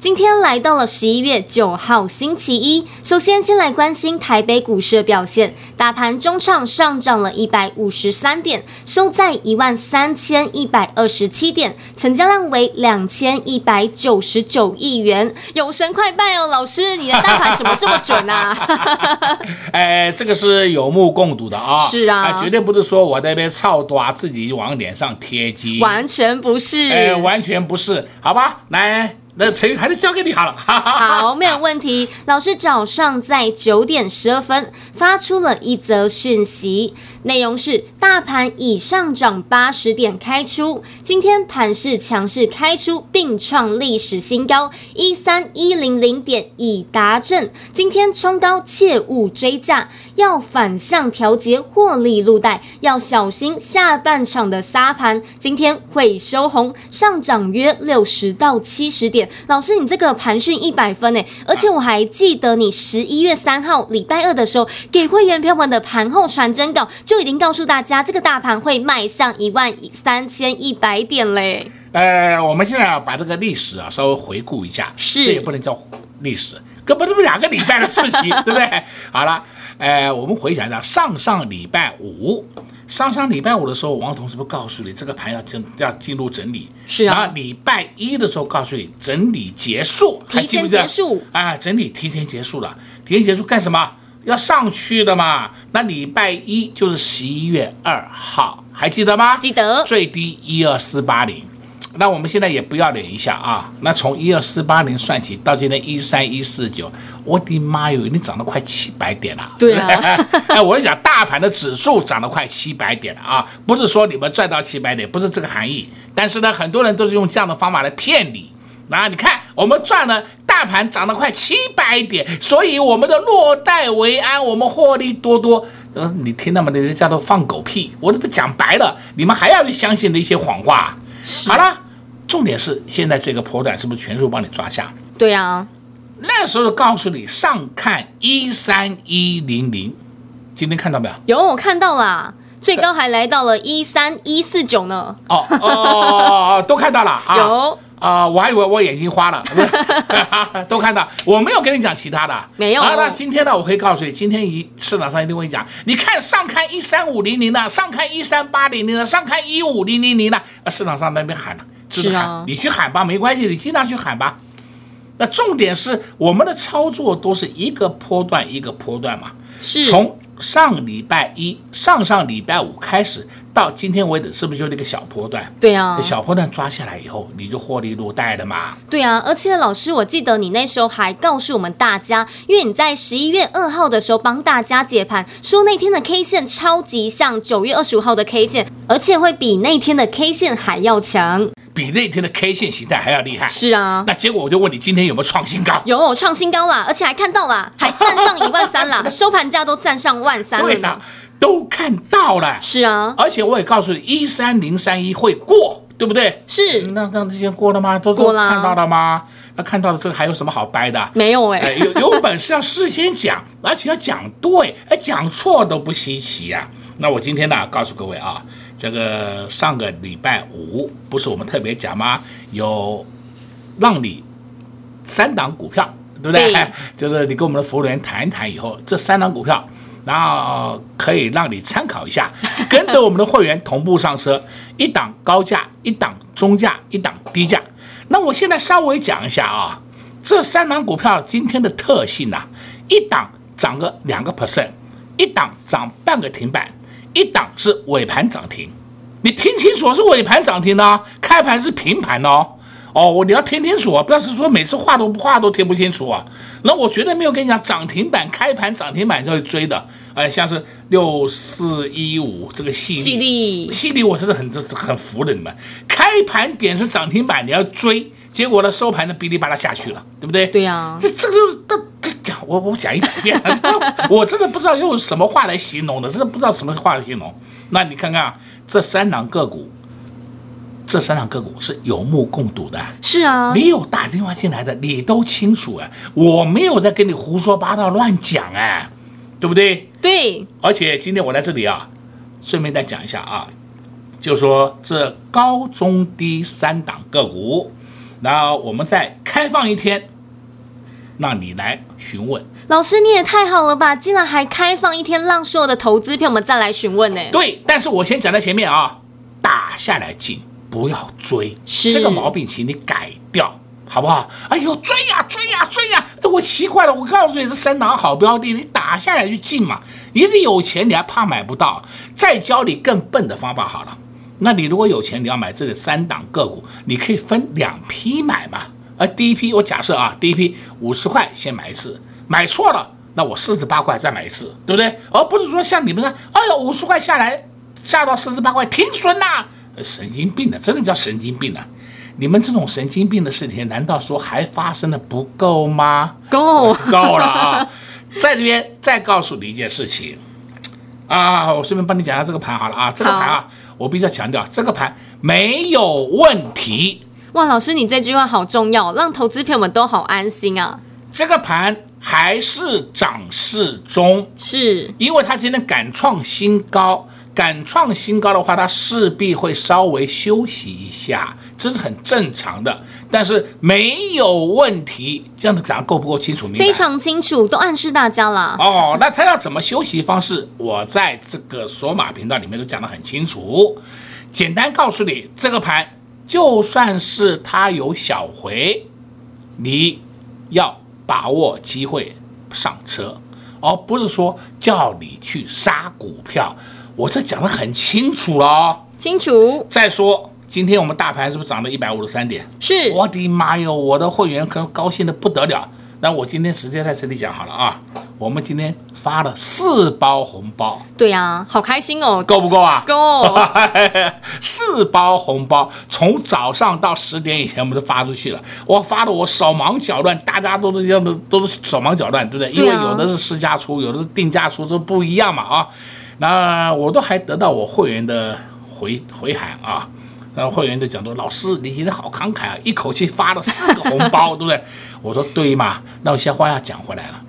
今天来到了十一月九号星期一，首先先来关心台北股市的表现，大盘中场上涨了一百五十三点，收在一万三千一百二十七点，成交量为两千一百九十九亿元。有神快拜哦，老师，你的大盘怎么这么准啊？哎，这个是有目共睹的啊，是啊，绝对不是说我在那边操多啊，自己往脸上贴金，完全不是，哎，完全不是，好吧，来。那成语还是交给你好了。好，没有问题。老师早上在九点十二分发出了一则讯息。内容是大盘已上涨八十点开出，今天盘势强势开出，并创历史新高一三一零零点已达阵。今天冲高切勿追价，要反向调节获利入袋，要小心下半场的杀盘。今天会收红，上涨约六十到七十点。老师，你这个盘讯一百分诶，而且我还记得你十一月三号礼拜二的时候给会员朋友们的盘后传真稿。就已经告诉大家，这个大盘会迈向一万三千一百点嘞。呃，我们现在要把这个历史啊稍微回顾一下，是这也不能叫历史，根本这不两个礼拜的事情，对不对？好了，呃，我们回想一下，上上礼拜五，上上礼拜五的时候，王彤是不是告诉你这个盘要进要进入整理？是啊。然后礼拜一的时候告诉你整理结束，提前结束啊，整理提前结束了，提前结束干什么？要上去的嘛，那礼拜一就是十一月二号，还记得吗？记得。最低一二四八零，那我们现在也不要脸一下啊，那从一二四八零算起，到今天一三一四九，我的妈哟，你涨了快七百点了。对啊。哎，我是讲大盘的指数涨了快七百点了啊，不是说你们赚到七百点，不是这个含义。但是呢，很多人都是用这样的方法来骗你。那你看，我们赚了。大盘涨了快七百点，所以我们的落袋为安，我们获利多多。呃，你听到吗？人家都放狗屁，我这不讲白了，你们还要去相信那些谎话。好了，重点是现在这个波段是不是全数帮你抓下？对啊，那时候告诉你上看一三一零零，今天看到没有？有，我看到了，最高还来到了一三一四九呢。哦哦哦哦，都看到了啊。有。啊、呃，我还以为我眼睛花了，都看到，我没有跟你讲其他的，没有。啊，那今天呢，我可以告诉你，今天一市场上一定会讲，你看上看一三五零零的，上看一三八零零的，上看一五零零零的，市场上那边喊了，是喊，啊、你去喊吧，没关系，你经常去喊吧。那重点是我们的操作都是一个波段一个波段嘛，是从上礼拜一、上上礼拜五开始。到今天为止，是不是就那个小波段？对啊，小波段抓下来以后，你就获利入袋了嘛？对啊，而且老师，我记得你那时候还告诉我们大家，因为你在十一月二号的时候帮大家解盘，说那天的 K 线超级像九月二十五号的 K 线，而且会比那天的 K 线还要强，比那天的 K 线形态还要厉害。是啊，那结果我就问你，今天有没有创新高？有，创新高啦，而且还看到啦，还站上一万三啦，收盘价都站上万三了。对的。都看到了，是啊，而且我也告诉你，一三零三一会过，对不对？是，那那这些过了吗？都都看到了吗？那看到了这个还有什么好掰的？没有哎，有有本事要事先讲，而且要讲对，哎，讲错都不稀奇呀。那我今天呢，告诉各位啊，这个上个礼拜五不是我们特别讲吗？有让你三档股票，对不对？对，就是你跟我们的服务员谈一谈以后，这三档股票。然后可以让你参考一下，跟着我们的会员同步上车，一档高价，一档中价，一档低价。那我现在稍微讲一下啊，这三档股票今天的特性呢、啊，一档涨个两个 percent，一档涨半个停板，一档是尾盘涨停。你听清楚，是尾盘涨停的，开盘是平盘哦。哦，我你要听清楚啊，不要是说每次话都话都听不清楚啊。那我绝对没有跟你讲涨停板开盘涨停板就会追的，哎，像是六四一五这个细粒，细粒，细粒，我真的很很服了你们。开盘点是涨停板，你要追，结果呢收盘呢哔哩吧啦下去了，对不对？对呀、啊，这这个这讲我我讲一百遍了，我真的不知道用什么话来形容的，真的不知道什么话来形容。那你看看啊，这三档个股。这三档个股是有目共睹的，是啊，你有打电话进来的，你都清楚哎，我没有在跟你胡说八道乱讲哎，对不对？对，而且今天我在这里啊，顺便再讲一下啊，就说这高中低三档个股，然后我们再开放一天，让你来询问。老师你也太好了吧，竟然还开放一天，让所有的投资票我们再来询问呢？对，但是我先讲在前面啊，打下来进。不要追，这个毛病，请你改掉，好不好？哎呦，追呀追呀追呀！哎，我奇怪了，我告诉你，这三档好标的，你打下来就进嘛。你得有钱，你还怕买不到？再教你更笨的方法好了。那你如果有钱，你要买这个三档个股，你可以分两批买嘛。而第一批，我假设啊，第一批五十块先买一次，买错了，那我四十八块再买一次，对不对？而不是说像你们说，哎呦，五十块下来下到四十八块停损呐。神经病的，真的叫神经病啊！你们这种神经病的事情，难道说还发生的不够吗？够，够了啊！在这边再告诉你一件事情啊，我顺便帮你讲下这个盘好了啊，这个盘啊，我必须要强调，这个盘没有问题。哇，老师，你这句话好重要，让投资朋友们都好安心啊！这个盘还是涨势中，是因为它今天敢创新高。敢创新高的话，它势必会稍微休息一下，这是很正常的。但是没有问题，这样的讲够不够清楚？明白？非常清楚，都暗示大家了。哦，那它要怎么休息方式？我在这个索马频道里面都讲得很清楚。简单告诉你，这个盘就算是它有小回，你要把握机会上车，而不是说叫你去杀股票。我这讲的很清楚了哦，清楚。再说，今天我们大盘是不是涨了一百五十三点？是。我的妈哟，我的会员可高兴的不得了。那我今天直接在这里讲好了啊，我们今天发了四包红包。对呀、啊，好开心哦。够不够啊？够。四包红包，从早上到十点以前，我们都发出去了。我发的我手忙脚乱，大家都是这样的，都是手忙脚乱，对不对？对啊、因为有的是市价出，有的是定价出，这不一样嘛啊。那我都还得到我会员的回回函啊，那会员就讲说，老师你今天好慷慨啊，一口气发了四个红包，对不对？我说对嘛，那我先话要讲回来了。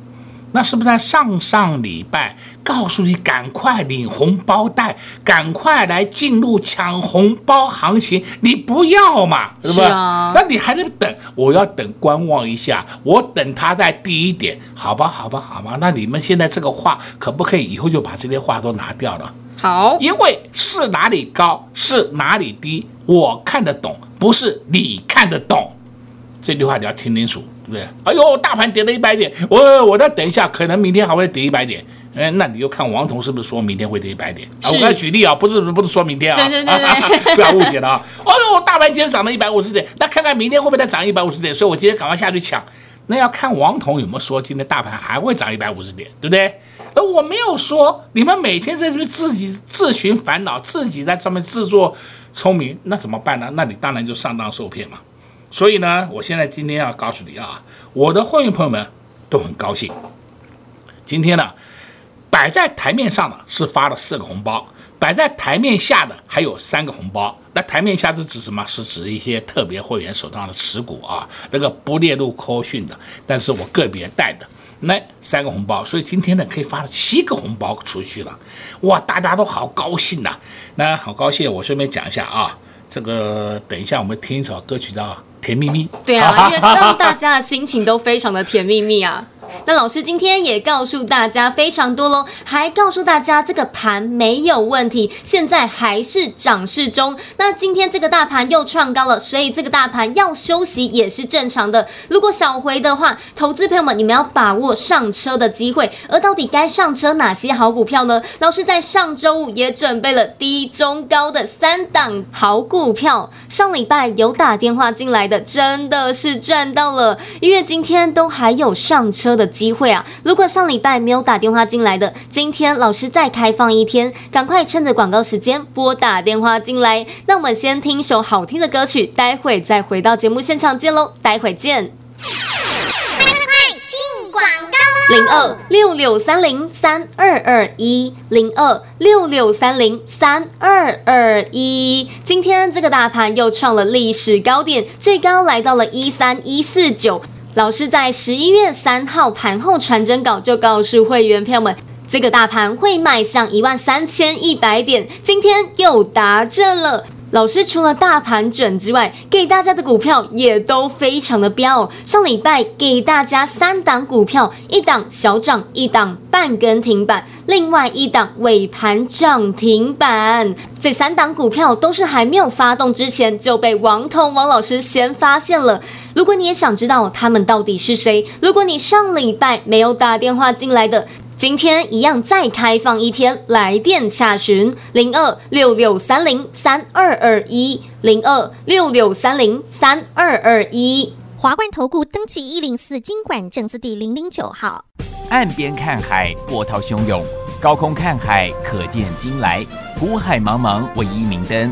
那是不是在上上礼拜告诉你赶快领红包袋，赶快来进入抢红包行情？你不要嘛，是不是？啊、那你还能等？我要等观望一下，我等它再低一点，好吧？好吧？好吧？那你们现在这个话可不可以以后就把这些话都拿掉了？好，因为是哪里高，是哪里低，我看得懂，不是你看得懂。这句话你要听清楚。对不对，哎呦，大盘跌了一百点，我我再等一下，可能明天还会跌一百点。哎，那你就看王彤是不是说明天会跌一百点？啊，我来举例啊，不是不是说明天啊，对对对对，不要误解了啊。哎呦，大盘今天涨了一百五十点，那看看明天会不会再涨一百五十点？所以我今天赶快下去抢。那要看王彤有没有说今天大盘还会涨一百五十点，对不对？那我没有说，你们每天在这边自己自寻烦恼，自己在上面自作聪明，那怎么办呢？那你当然就上当受骗嘛。所以呢，我现在今天要告诉你啊，我的会员朋友们都很高兴。今天呢，摆在台面上的是发了四个红包，摆在台面下的还有三个红包。那台面下是指什么？是指一些特别会员手上的持股啊，那个不列入扣讯的，但是我个别带的那三个红包。所以今天呢，可以发了七个红包出去了。哇，大家都好高兴呐！那好高兴，我顺便讲一下啊，这个等一下我们听一首歌曲叫。甜蜜蜜，对啊，因为让大家的心情都非常的甜蜜蜜啊。那老师今天也告诉大家非常多喽，还告诉大家这个盘没有问题，现在还是涨势中。那今天这个大盘又创高了，所以这个大盘要休息也是正常的。如果想回的话，投资朋友们你们要把握上车的机会。而到底该上车哪些好股票呢？老师在上周五也准备了低、中、高的三档好股票。上礼拜有打电话进来的真的是赚到了，因为今天都还有上车的机会啊！如果上礼拜没有打电话进来的，今天老师再开放一天，赶快趁着广告时间拨打电话进来。那我们先听一首好听的歌曲，待会再回到节目现场见喽，待会见。零二六六三零三二二一，零二六六三零三二二一。今天这个大盘又创了历史高点，最高来到了一三一四九。老师在十一月三号盘后传真稿就告诉会员朋友们，这个大盘会迈向一万三千一百点，今天又达阵了。老师除了大盘准之外，给大家的股票也都非常的飙。上礼拜给大家三档股票，一档小涨，一档半根停板，另外一档尾盘涨停板。这三档股票都是还没有发动之前就被王彤王老师先发现了。如果你也想知道他们到底是谁，如果你上礼拜没有打电话进来的。今天一样再开放一天，来电洽询零二六六三零三二二一零二六六三零三二二一。华冠投顾登记一零四经管证字第零零九号。岸边看海，波涛汹涌；高空看海，可见金来。湖海茫茫，唯一明灯，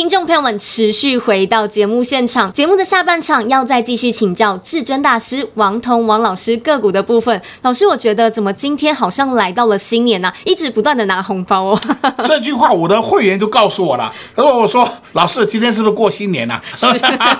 听众朋友们持续回到节目现场。节目的下半场要再继续请教至尊大师王彤王老师个股的部分。老师，我觉得怎么今天好像来到了新年呢、啊？一直不断的拿红包哦。这句话我的会员都告诉我了。他说：“我说老师，今天是不是过新年呢、啊？”是。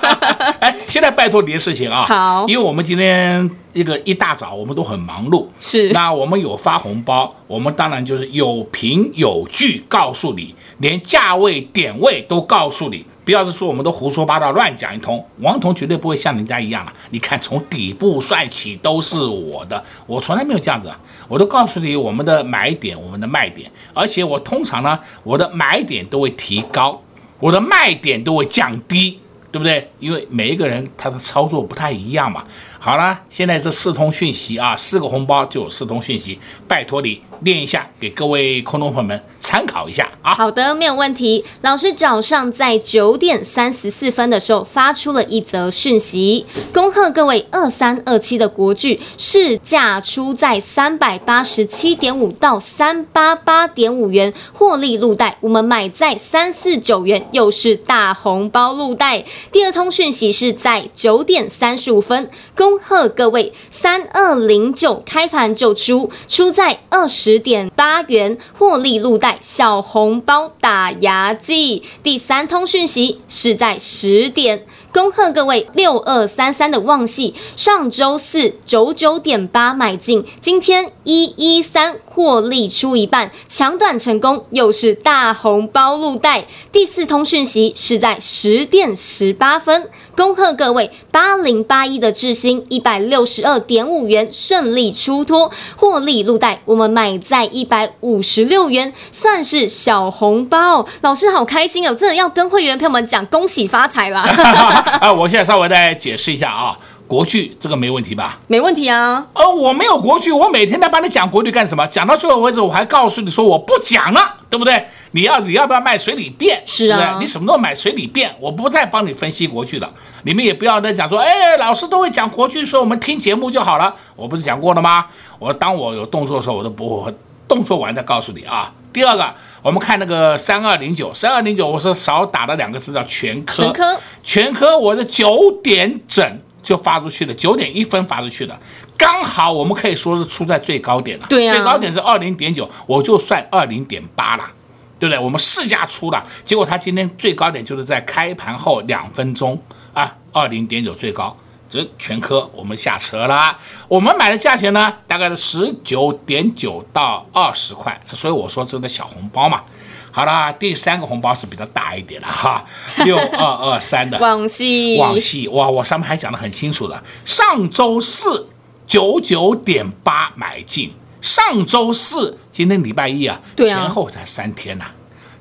哎，现在拜托你的事情啊。好。因为我们今天一个一大早我们都很忙碌。是。那我们有发红包，我们当然就是有凭有据告诉你，连价位点位都告诉你。不要是说我们都胡说八道乱讲一通，王彤绝对不会像人家一样了。你看从底部算起都是我的，我从来没有这样子啊，我都告诉你我们的买点，我们的卖点，而且我通常呢，我的买点都会提高，我的卖点都会降低，对不对？因为每一个人他的操作不太一样嘛。好了，现在这四通讯息啊，四个红包就有四通讯息，拜托你念一下，给各位空中朋友们参考一下啊。好的，没有问题。老师早上在九点三十四分的时候发出了一则讯息，恭贺各位二三二七的国剧市价出在三百八十七点五到三八八点五元，获利入袋，我们买在三四九元，又是大红包入袋。第二通讯息是在九点三十五分，恭。恭贺各位，三二零九开盘就出，出在二十点八元，获利入袋，小红包打牙祭。第三通讯息是在十点。恭贺各位六二三三的旺矽，上周四九九点八买进，今天一一三获利出一半，抢短成功，又是大红包入袋。第四通讯息是在十点十八分，恭贺各位八零八一的智新一百六十二点五元顺利出脱，获利入袋，我们买在一百五十六元，算是小红包。老师好开心哦，真的要跟会员朋友们讲恭喜发财啦！啊，我现在稍微再解释一下啊，国剧这个没问题吧？没问题啊。呃，我没有国剧，我每天在帮你讲国剧干什么？讲到最后为止，我还告诉你说我不讲了，对不对？你要你要不要卖随你便？是啊，对不对？你什么时候买随你便？我不再帮你分析国剧了。你们也不要再讲说，哎，老师都会讲国剧，说我们听节目就好了。我不是讲过了吗？我当我有动作的时候，我都不会动作完再告诉你啊。第二个，我们看那个三二零九，三二零九，我是少打了两个字叫全科，全科，全科，我是九点整就发出去的，九点一分发出去的，刚好我们可以说是出在最高点了，对呀、啊，最高点是二零点九，我就算二零点八了，对不对？我们市价出了，结果它今天最高点就是在开盘后两分钟啊，二零点九最高。这全科我们下车了，我们买的价钱呢，大概是十九点九到二十块，所以我说这个小红包嘛。好啦，第三个红包是比较大一点的哈，六二二三的。往西，往西。哇，我上面还讲得很清楚的，上周四九九点八买进，上周四今天礼拜一啊，对啊，前后才三天呐、啊，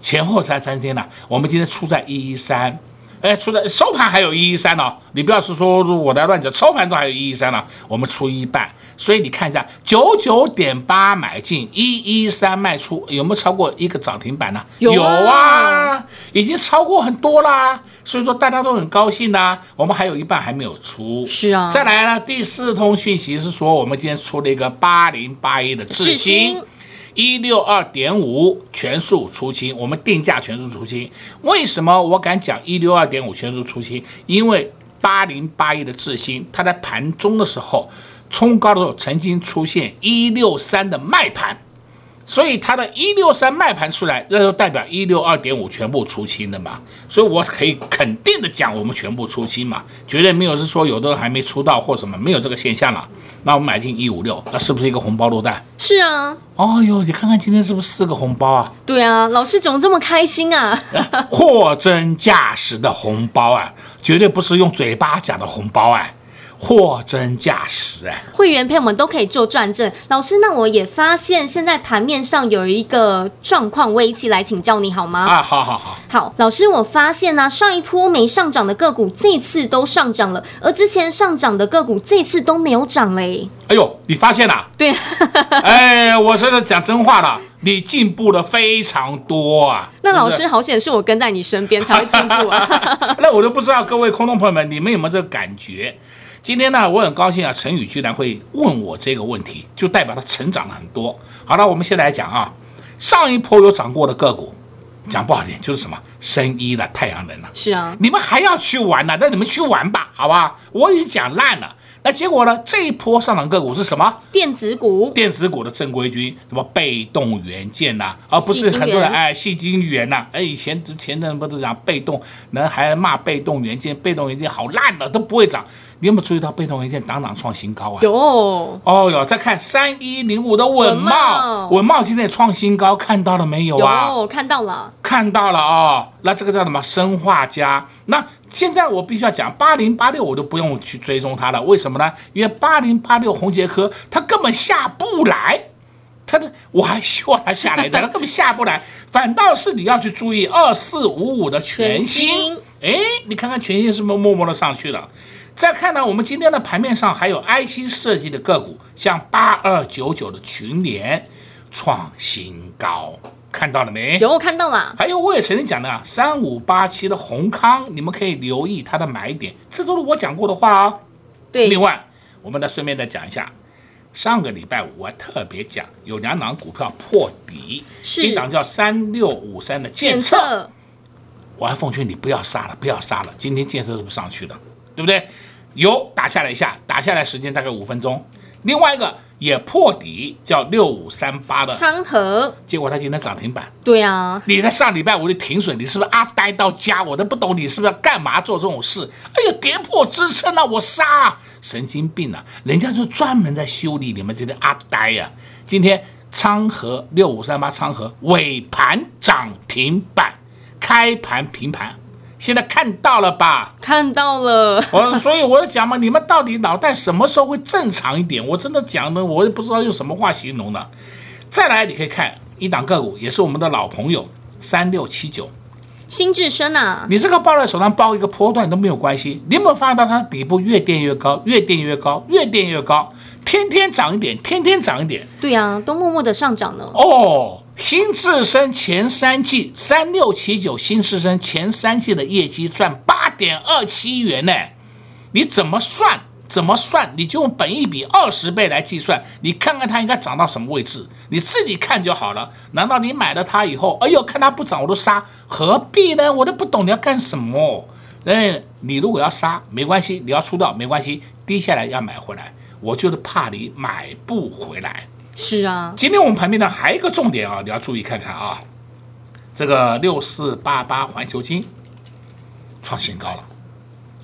前后才三天呐、啊，我们今天出在一一三。哎，出的收盘还有一一三呢，你不要是说我在乱讲，收盘都还有一一三呢，我们出一半，所以你看一下九九点八买进一一三卖出，有没有超过一个涨停板呢？有啊，有啊，已经超过很多啦，所以说大家都很高兴呐。我们还有一半还没有出，是啊。再来呢，第四通讯息是说我们今天出了一个八零八一的智新。一六二点五全数出清，我们定价全数出清。为什么我敢讲一六二点五全数出清？因为八零八一的智新，它在盘中的时候冲高的时候，曾经出现一六三的卖盘。所以它的一六三卖盘出来，那就代表一六二点五全部出清的嘛。所以我可以肯定的讲，我们全部出清嘛，绝对没有是说有的人还没出到或什么，没有这个现象了。那我们买进一五六，那是不是一个红包落袋？是啊。哦哟，你看看今天是不是四个红包啊？对啊，老师怎么这么开心啊？货真价实的红包啊，绝对不是用嘴巴讲的红包啊。货真价实哎，会员朋友们都可以做转正。老师，那我也发现现在盘面上有一个状况，我一起来请教你好吗？啊，好好好。好，老师，我发现呢、啊，上一波没上涨的个股，这次都上涨了，而之前上涨的个股，这次都没有涨嘞。哎呦，你发现了、啊？对。哎，我真的讲真话了，你进步了非常多啊。那老师好险，是我跟在你身边才会进步啊。那我就不知道各位空洞朋友们，你们有没有这个感觉？今天呢，我很高兴啊，陈宇居然会问我这个问题，就代表他成长了很多。好了，我们现在来讲啊，上一波有涨过的个股，讲不好听就是什么生医的，太阳能了。是啊，你们还要去玩呢？那你们去玩吧，好吧？我已经讲烂了。那结果呢？这一波上涨个股是什么？电子股，电子股的正规军，什么被动元件呐、啊，而不是很多人哎，矽晶元呐，哎，以前前阵不是讲被动，人还骂被动元件，被动元件好烂了，都不会涨。你有没有注意到被动元件档档创新高啊？有哦哟，再看三一零五的稳懋，稳懋今天也创新高，看到了没有啊？有，看到了，看到了哦。那这个叫什么？生化家。那现在我必须要讲八零八六，我都不用去追踪它了。为什么呢？因为八零八六红杰科它根本下不来，它的我还希望它下来的，它根本下不来。反倒是你要去注意二四五五的全新，哎，你看看全新是不是默默的上去了？再看呢，我们今天的盘面上还有 IC 设计的个股，像八二九九的群联创新高，看到了没？有看到了。还有我也曾经讲的啊，三五八七的宏康，你们可以留意它的买点，这都是我讲过的话哦。对。另外，我们再顺便再讲一下，上个礼拜五我还特别讲有两档股票破底，是一档叫三六五三的建测，我还奉劝你不要杀了，不要杀了，今天建测是不是上去了？对不对？有打下来一下，打下来时间大概五分钟。另外一个也破底，叫六五三八的昌河，结果它今天涨停板。对啊，你在上礼拜五的停损，你是不是阿呆到家？我都不懂你是不是要干嘛做这种事？哎呀，跌破支撑了，我杀！神经病啊！人家就专门在修理你们这些阿呆呀、啊。今天昌河六五三八昌河尾盘涨停板，开盘平盘。现在看到了吧？看到了。我所以我就讲嘛，你们到底脑袋什么时候会正常一点？我真的讲的，我也不知道用什么话形容的。再来，你可以看一档个股，也是我们的老朋友，三六七九，新智深啊。你这个抱在手上抱一个波段都没有关系。你有没有发现到它底部越垫越高，越垫越高，越垫越高，天天涨一点，天天涨一点。对呀、啊，都默默的上涨了。哦。新智深前三季三六七九，新智深前三季的业绩赚八点二七元呢，你怎么算？怎么算？你就用本一比二十倍来计算，你看看它应该涨到什么位置，你自己看就好了。难道你买了它以后，哎呦，看它不涨我都杀，何必呢？我都不懂你要干什么。哎，你如果要杀没关系，你要出掉没关系，低下来要买回来，我就是怕你买不回来。是啊，今天我们盘面呢还有一个重点啊，你要注意看看啊，这个六四八八环球金创新高了，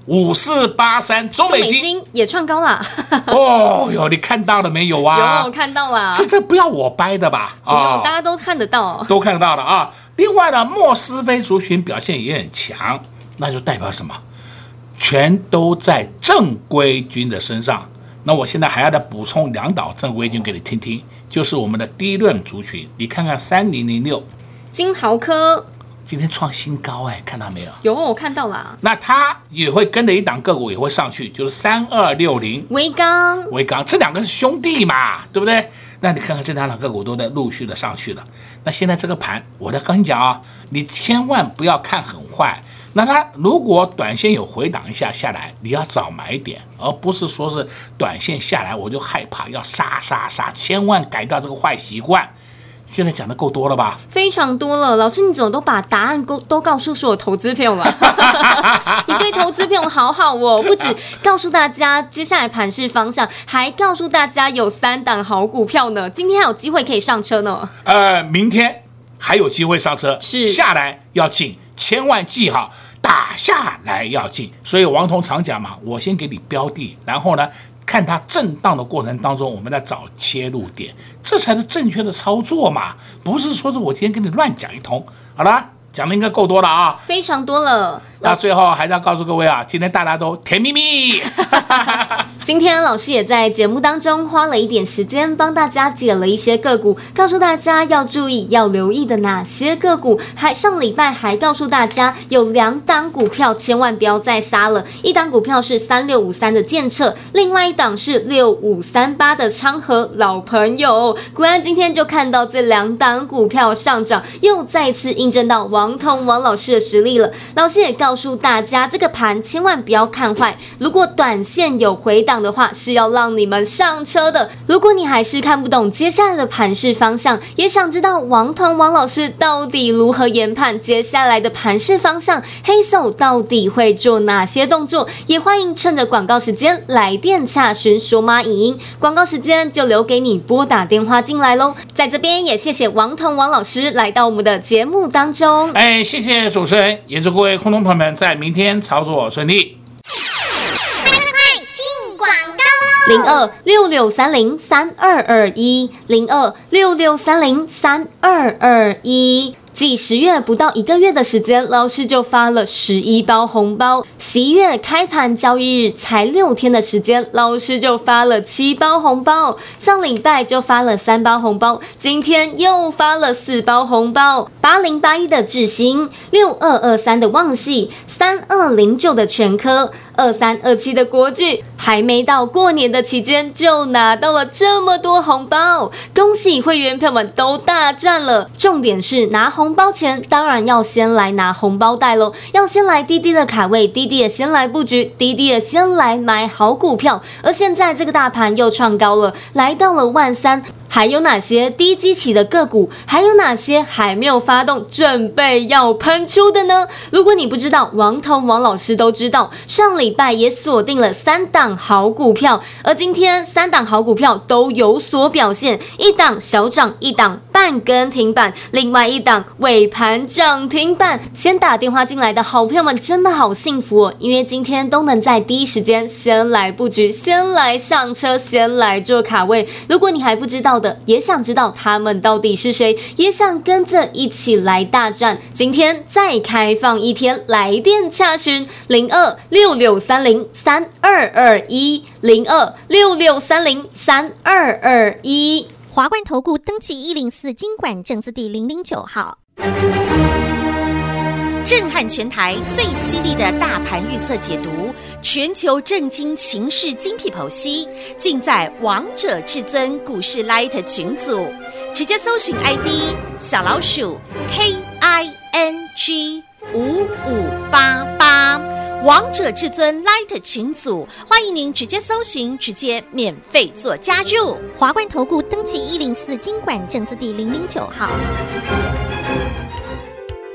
五四八三中美金也创高了。哦哟，你看到了没有啊？有看到了，这这不要我掰的吧？啊，大家都看得到，都看得到的啊。另外呢，莫斯菲族群表现也很强，那就代表什么？全都在正规军的身上。那我现在还要再补充两档正规军给你听听，就是我们的低润族群，你看看三零零六，金豪科今天创新高哎，看到没有？有，我看到了。那它也会跟着一档个股也会上去，就是三二六零维刚，维刚这两个是兄弟嘛，对不对？那你看看这两档个股都在陆续的上去了。那现在这个盘，我再跟你讲啊，你千万不要看很坏。那它如果短线有回档一下下来，你要找买点，而不是说是短线下来我就害怕要杀杀杀，千万改掉这个坏习惯。现在讲的够多了吧？非常多了，老师你怎么都把答案都都告诉所有投资朋友了？你对投资朋友好好哦，不止告诉大家接下来盘势方向，还告诉大家有三档好股票呢，今天还有机会可以上车呢。呃，明天还有机会上车，是下来要进，千万记好。打下来要进，所以王彤常讲嘛，我先给你标的，然后呢，看它震荡的过程当中，我们再找切入点，这才是正确的操作嘛，不是说是我今天跟你乱讲一通，好了。讲的应该够多了啊，非常多了。那最后还是要告诉各位啊，今天大家都甜蜜蜜。今天老师也在节目当中花了一点时间帮大家解了一些个股，告诉大家要注意、要留意的哪些个股。还上礼拜还告诉大家有两档股票千万不要再杀了，一档股票是三六五三的建测，另外一档是六五三八的昌河老朋友。果然今天就看到这两档股票上涨，又再次印证到王。王彤王老师的实力了，老师也告诉大家，这个盘千万不要看坏。如果短线有回档，的话是要让你们上车的。如果你还是看不懂接下来的盘势方向，也想知道王彤王老师到底如何研判接下来的盘势方向，黑手到底会做哪些动作，也欢迎趁着广告时间来电洽询索马影音。广告时间就留给你拨打电话进来喽。在这边也谢谢王彤王老师来到我们的节目当中。哎，谢谢主持人，也祝各位空中朋友们在明天操作顺利。零二六六三零三二二一，零二六六三零三二二一。继十月不到一个月的时间，老师就发了十一包红包。十一月开盘交易日才六天的时间，老师就发了七包红包。上礼拜就发了三包红包，今天又发了四包红包。八零八一的智新，六二二三的旺矽，三二零九的全科，二三二七的国剧，还没到过年的期间就拿到了这么多红包，恭喜会员票们都大赚了。重点是拿红。包前当然要先来拿红包袋喽，要先来滴滴的卡位，滴滴的先来布局，滴滴的先来买好股票。而现在这个大盘又创高了，来到了万三。还有哪些低基期的个股？还有哪些还没有发动，准备要喷出的呢？如果你不知道，王彤王老师都知道。上礼拜也锁定了三档好股票，而今天三档好股票都有所表现，一档小涨，一档半根停板，另外一档尾盘涨停板。先打电话进来的好朋友们真的好幸福哦，因为今天都能在第一时间先来布局，先来上车，先来做卡位。如果你还不知道，的也想知道他们到底是谁，也想跟着一起来大战。今天再开放一天来电洽询零二六六三零三二二一零二六六三零三二二一华冠投顾登记一零四经管证字第零零九号。震撼全台最犀利的大盘预测解读，全球震惊情势精辟剖析，尽在王者至尊股市 Light 群组，直接搜寻 ID 小老鼠 K I N G 五五八八，王者至尊 Light 群组，欢迎您直接搜寻，直接免费做加入。华冠投顾登记一零四金管证字第零零九号。